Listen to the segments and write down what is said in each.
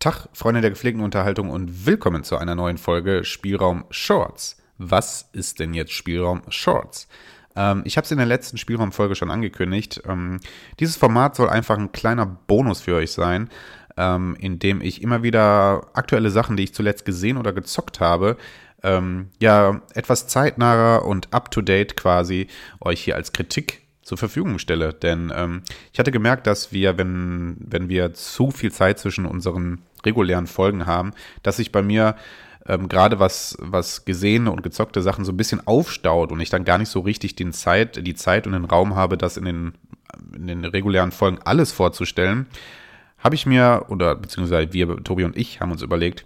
Tag, Freunde der gepflegten Unterhaltung und willkommen zu einer neuen Folge Spielraum Shorts. Was ist denn jetzt Spielraum Shorts? Ähm, ich habe es in der letzten Spielraumfolge schon angekündigt. Ähm, dieses Format soll einfach ein kleiner Bonus für euch sein, ähm, in dem ich immer wieder aktuelle Sachen, die ich zuletzt gesehen oder gezockt habe, ähm, ja, etwas zeitnaher und up-to-date quasi euch hier als Kritik zur Verfügung stelle. Denn ähm, ich hatte gemerkt, dass wir, wenn, wenn wir zu viel Zeit zwischen unseren regulären Folgen haben, dass sich bei mir ähm, gerade was, was gesehene und gezockte Sachen so ein bisschen aufstaut und ich dann gar nicht so richtig den Zeit, die Zeit und den Raum habe, das in den, in den regulären Folgen alles vorzustellen, habe ich mir, oder beziehungsweise wir, Tobi und ich, haben uns überlegt,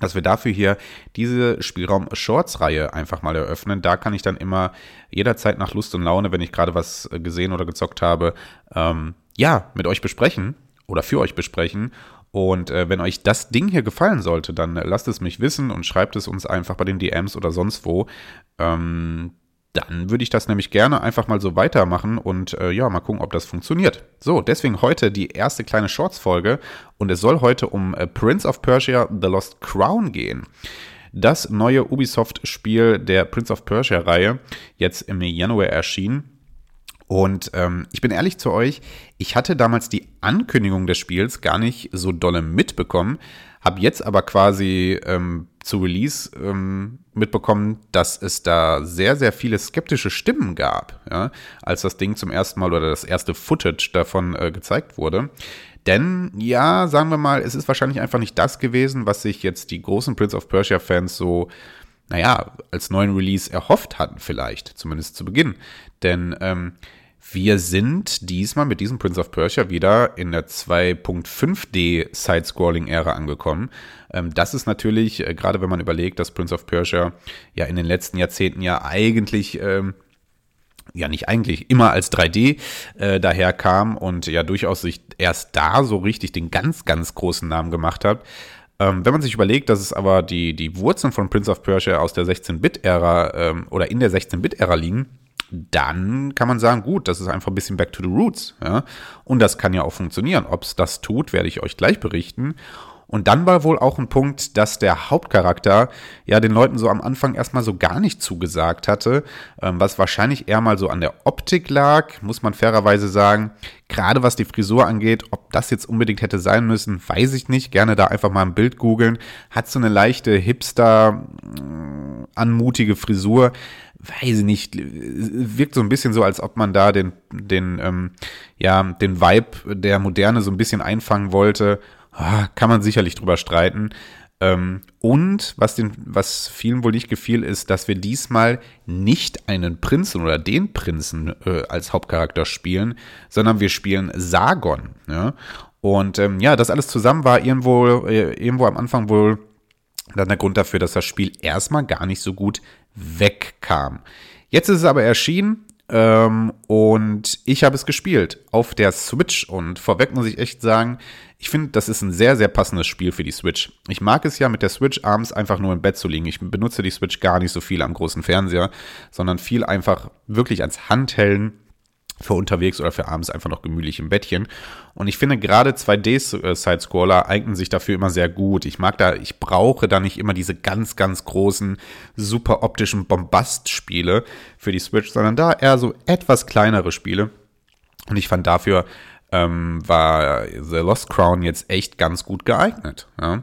dass wir dafür hier diese Spielraum-Shorts-Reihe einfach mal eröffnen. Da kann ich dann immer jederzeit nach Lust und Laune, wenn ich gerade was gesehen oder gezockt habe, ähm, ja, mit euch besprechen oder für euch besprechen und äh, wenn euch das Ding hier gefallen sollte, dann äh, lasst es mich wissen und schreibt es uns einfach bei den DMs oder sonst wo. Ähm, dann würde ich das nämlich gerne einfach mal so weitermachen und äh, ja, mal gucken, ob das funktioniert. So, deswegen heute die erste kleine Shorts-Folge und es soll heute um äh, Prince of Persia The Lost Crown gehen. Das neue Ubisoft-Spiel der Prince of Persia-Reihe, jetzt im Januar erschienen und ähm, ich bin ehrlich zu euch, ich hatte damals die Ankündigung des Spiels gar nicht so dolle mitbekommen, habe jetzt aber quasi ähm, zu Release ähm, mitbekommen, dass es da sehr, sehr viele skeptische Stimmen gab, ja, als das Ding zum ersten Mal oder das erste Footage davon äh, gezeigt wurde. Denn, ja, sagen wir mal, es ist wahrscheinlich einfach nicht das gewesen, was sich jetzt die großen Prince of Persia-Fans so naja, als neuen Release erhofft hatten, vielleicht, zumindest zu Beginn. Denn ähm, wir sind diesmal mit diesem Prince of Persia wieder in der 2.5D Side-Scrolling-Ära angekommen. Ähm, das ist natürlich, äh, gerade wenn man überlegt, dass Prince of Persia ja in den letzten Jahrzehnten ja eigentlich ähm, ja nicht eigentlich immer als 3D äh, daherkam und ja durchaus sich erst da so richtig den ganz, ganz großen Namen gemacht hat. Ähm, wenn man sich überlegt, dass es aber die, die Wurzeln von Prince of Persia aus der 16-Bit-Ära ähm, oder in der 16-Bit-Ära liegen, dann kann man sagen, gut, das ist einfach ein bisschen back to the roots. Ja? Und das kann ja auch funktionieren. Ob es das tut, werde ich euch gleich berichten. Und dann war wohl auch ein Punkt, dass der Hauptcharakter ja den Leuten so am Anfang erstmal so gar nicht zugesagt hatte, ähm, was wahrscheinlich eher mal so an der Optik lag, muss man fairerweise sagen. Gerade was die Frisur angeht, ob das jetzt unbedingt hätte sein müssen, weiß ich nicht. Gerne da einfach mal ein Bild googeln. Hat so eine leichte Hipster äh, anmutige Frisur weiß ich nicht, wirkt so ein bisschen so, als ob man da den, den, ähm, ja, den Vibe der Moderne so ein bisschen einfangen wollte. Ah, kann man sicherlich drüber streiten. Ähm, und was, den, was vielen wohl nicht gefiel, ist, dass wir diesmal nicht einen Prinzen oder den Prinzen äh, als Hauptcharakter spielen, sondern wir spielen Sargon. Ja? Und ähm, ja, das alles zusammen war irgendwo, äh, irgendwo am Anfang wohl dann der Grund dafür, dass das Spiel erstmal gar nicht so gut wegkam. Jetzt ist es aber erschienen ähm, und ich habe es gespielt auf der Switch und vorweg muss ich echt sagen, ich finde, das ist ein sehr, sehr passendes Spiel für die Switch. Ich mag es ja mit der Switch abends einfach nur im Bett zu liegen. Ich benutze die Switch gar nicht so viel am großen Fernseher, sondern viel einfach wirklich als Handhellen für unterwegs oder für abends einfach noch gemütlich im Bettchen. Und ich finde gerade 2D-Side-Scroller eignen sich dafür immer sehr gut. Ich mag da, ich brauche da nicht immer diese ganz, ganz großen, super optischen Bombast-Spiele für die Switch, sondern da eher so etwas kleinere Spiele. Und ich fand dafür ähm, war The Lost Crown jetzt echt ganz gut geeignet. Ja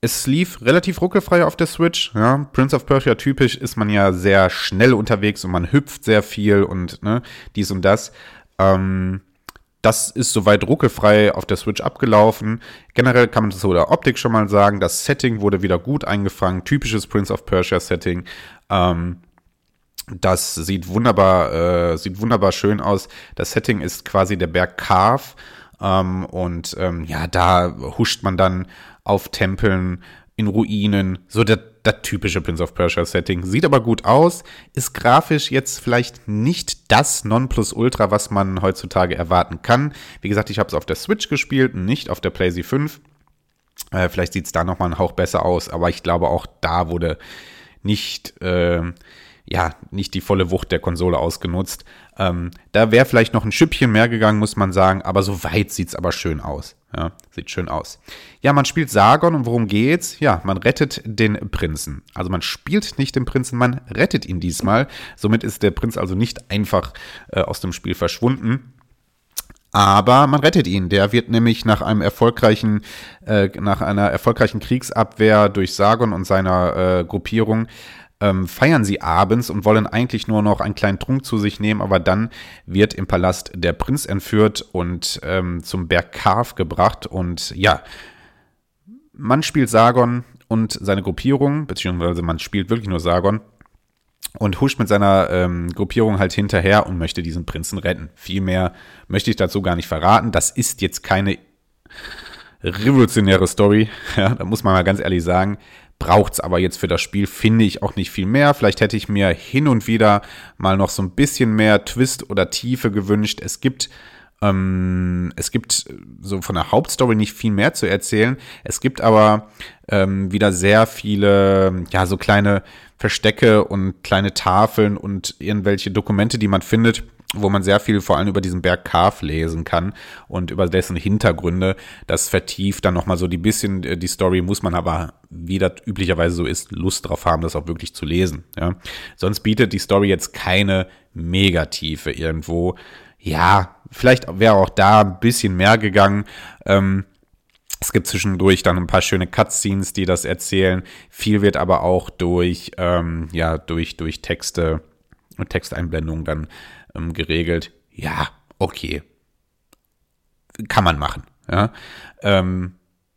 es lief relativ ruckelfrei auf der Switch. Ja. Prince of Persia typisch ist man ja sehr schnell unterwegs und man hüpft sehr viel und ne, dies und das. Ähm, das ist soweit ruckelfrei auf der Switch abgelaufen. Generell kann man das so der Optik schon mal sagen. Das Setting wurde wieder gut eingefangen. Typisches Prince of Persia Setting. Ähm, das sieht wunderbar, äh, sieht wunderbar schön aus. Das Setting ist quasi der Berg Carve. Ähm, und ähm, ja, da huscht man dann auf Tempeln, in Ruinen, so das, das typische Prince of Persia Setting. Sieht aber gut aus, ist grafisch jetzt vielleicht nicht das Nonplusultra, was man heutzutage erwarten kann. Wie gesagt, ich habe es auf der Switch gespielt, nicht auf der PlayStation 5. Äh, vielleicht sieht es da nochmal einen Hauch besser aus, aber ich glaube auch da wurde nicht, äh, ja, nicht die volle Wucht der Konsole ausgenutzt. Ähm, da wäre vielleicht noch ein Schüppchen mehr gegangen, muss man sagen, aber so weit sieht es aber schön aus. Ja, sieht schön aus. Ja, man spielt Sargon und worum geht's? Ja, man rettet den Prinzen. Also man spielt nicht den Prinzen, man rettet ihn diesmal. Somit ist der Prinz also nicht einfach äh, aus dem Spiel verschwunden. Aber man rettet ihn. Der wird nämlich nach einem erfolgreichen, äh, nach einer erfolgreichen Kriegsabwehr durch Sargon und seiner äh, Gruppierung ähm, feiern sie abends und wollen eigentlich nur noch einen kleinen Trunk zu sich nehmen, aber dann wird im Palast der Prinz entführt und ähm, zum Berg Karf gebracht und ja, man spielt Sargon und seine Gruppierung, beziehungsweise man spielt wirklich nur Sargon und huscht mit seiner ähm, Gruppierung halt hinterher und möchte diesen Prinzen retten. Viel mehr möchte ich dazu gar nicht verraten. Das ist jetzt keine revolutionäre Story, ja, da muss man mal ganz ehrlich sagen braucht es aber jetzt für das Spiel, finde ich, auch nicht viel mehr. Vielleicht hätte ich mir hin und wieder mal noch so ein bisschen mehr Twist oder Tiefe gewünscht. Es gibt ähm, es gibt so von der Hauptstory nicht viel mehr zu erzählen. Es gibt aber ähm, wieder sehr viele, ja, so kleine Verstecke und kleine Tafeln und irgendwelche Dokumente, die man findet, wo man sehr viel vor allem über diesen Berg Kaf lesen kann und über dessen Hintergründe. Das vertieft dann nochmal so die bisschen äh, die Story, muss man aber, wie das üblicherweise so ist, Lust drauf haben, das auch wirklich zu lesen. Ja. Sonst bietet die Story jetzt keine Megatiefe irgendwo. Ja, vielleicht wäre auch da ein bisschen mehr gegangen. Ähm, es gibt zwischendurch dann ein paar schöne Cutscenes, die das erzählen. Viel wird aber auch durch, ähm, ja, durch, durch Texte und Texteinblendungen dann ähm, geregelt. Ja, okay. Kann man machen. Ja. Ähm,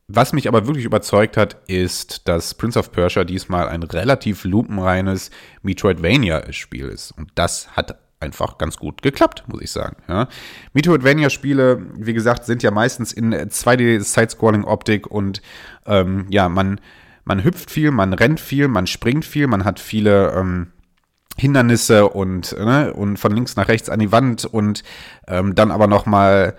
was mich aber wirklich überzeugt hat, ist, dass Prince of Persia diesmal ein relativ lupenreines Metroidvania-Spiel ist. Und das hat einfach ganz gut geklappt, muss ich sagen. Ja. Metroidvania-Spiele, wie gesagt, sind ja meistens in 2D-Sidescrolling-Optik und ähm, ja, man, man hüpft viel, man rennt viel, man springt viel, man hat viele ähm, Hindernisse und, ne, und von links nach rechts an die Wand und ähm, dann aber nochmal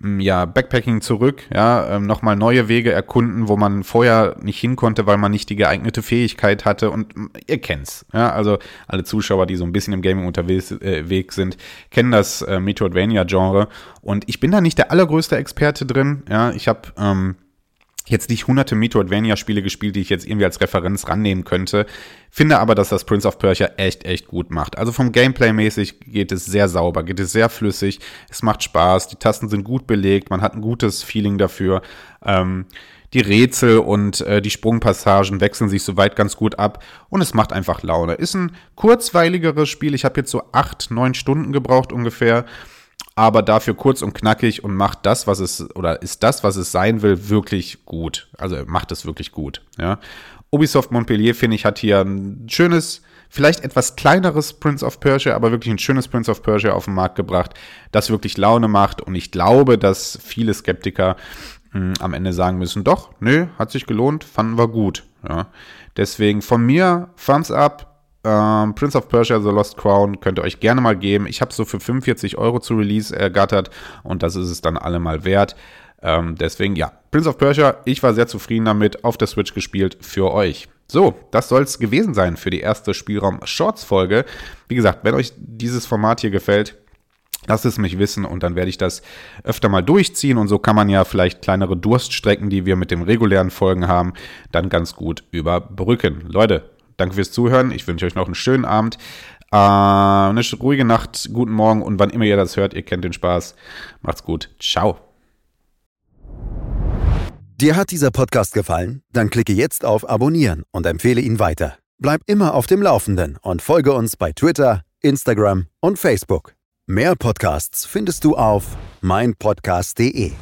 mm, ja, Backpacking zurück, ja, ähm, nochmal neue Wege erkunden, wo man vorher nicht hin konnte, weil man nicht die geeignete Fähigkeit hatte und mm, ihr kennt's, ja, also alle Zuschauer, die so ein bisschen im Gaming unterwegs äh, sind, kennen das äh, Metroidvania-Genre und ich bin da nicht der allergrößte Experte drin, ja, ich habe ähm, jetzt nicht hunderte Metroidvania-Spiele gespielt, die ich jetzt irgendwie als Referenz rannehmen könnte. Finde aber, dass das Prince of Persia echt, echt gut macht. Also vom Gameplay-mäßig geht es sehr sauber, geht es sehr flüssig. Es macht Spaß, die Tasten sind gut belegt, man hat ein gutes Feeling dafür. Ähm, die Rätsel und äh, die Sprungpassagen wechseln sich soweit ganz gut ab und es macht einfach Laune. Ist ein kurzweiligeres Spiel. Ich habe jetzt so acht, neun Stunden gebraucht ungefähr aber dafür kurz und knackig und macht das, was es, oder ist das, was es sein will, wirklich gut. Also macht es wirklich gut, ja. Ubisoft Montpellier, finde ich, hat hier ein schönes, vielleicht etwas kleineres Prince of Persia, aber wirklich ein schönes Prince of Persia auf den Markt gebracht, das wirklich Laune macht. Und ich glaube, dass viele Skeptiker mh, hm, am Ende sagen müssen, doch, nö, hat sich gelohnt, fanden wir gut. Ja. Deswegen von mir, Thumbs up, ähm, Prince of Persia The Lost Crown könnt ihr euch gerne mal geben. Ich habe so für 45 Euro zu Release ergattert und das ist es dann allemal wert. Ähm, deswegen ja, Prince of Persia, ich war sehr zufrieden damit, auf der Switch gespielt für euch. So, das soll es gewesen sein für die erste Spielraum Shorts Folge. Wie gesagt, wenn euch dieses Format hier gefällt, Lasst es mich wissen und dann werde ich das öfter mal durchziehen und so kann man ja vielleicht kleinere Durststrecken, die wir mit den regulären Folgen haben, dann ganz gut überbrücken. Leute, Danke fürs Zuhören. Ich wünsche euch noch einen schönen Abend, äh, eine ruhige Nacht, guten Morgen und wann immer ihr das hört, ihr kennt den Spaß. Macht's gut. Ciao. Dir hat dieser Podcast gefallen? Dann klicke jetzt auf Abonnieren und empfehle ihn weiter. Bleib immer auf dem Laufenden und folge uns bei Twitter, Instagram und Facebook. Mehr Podcasts findest du auf meinpodcast.de.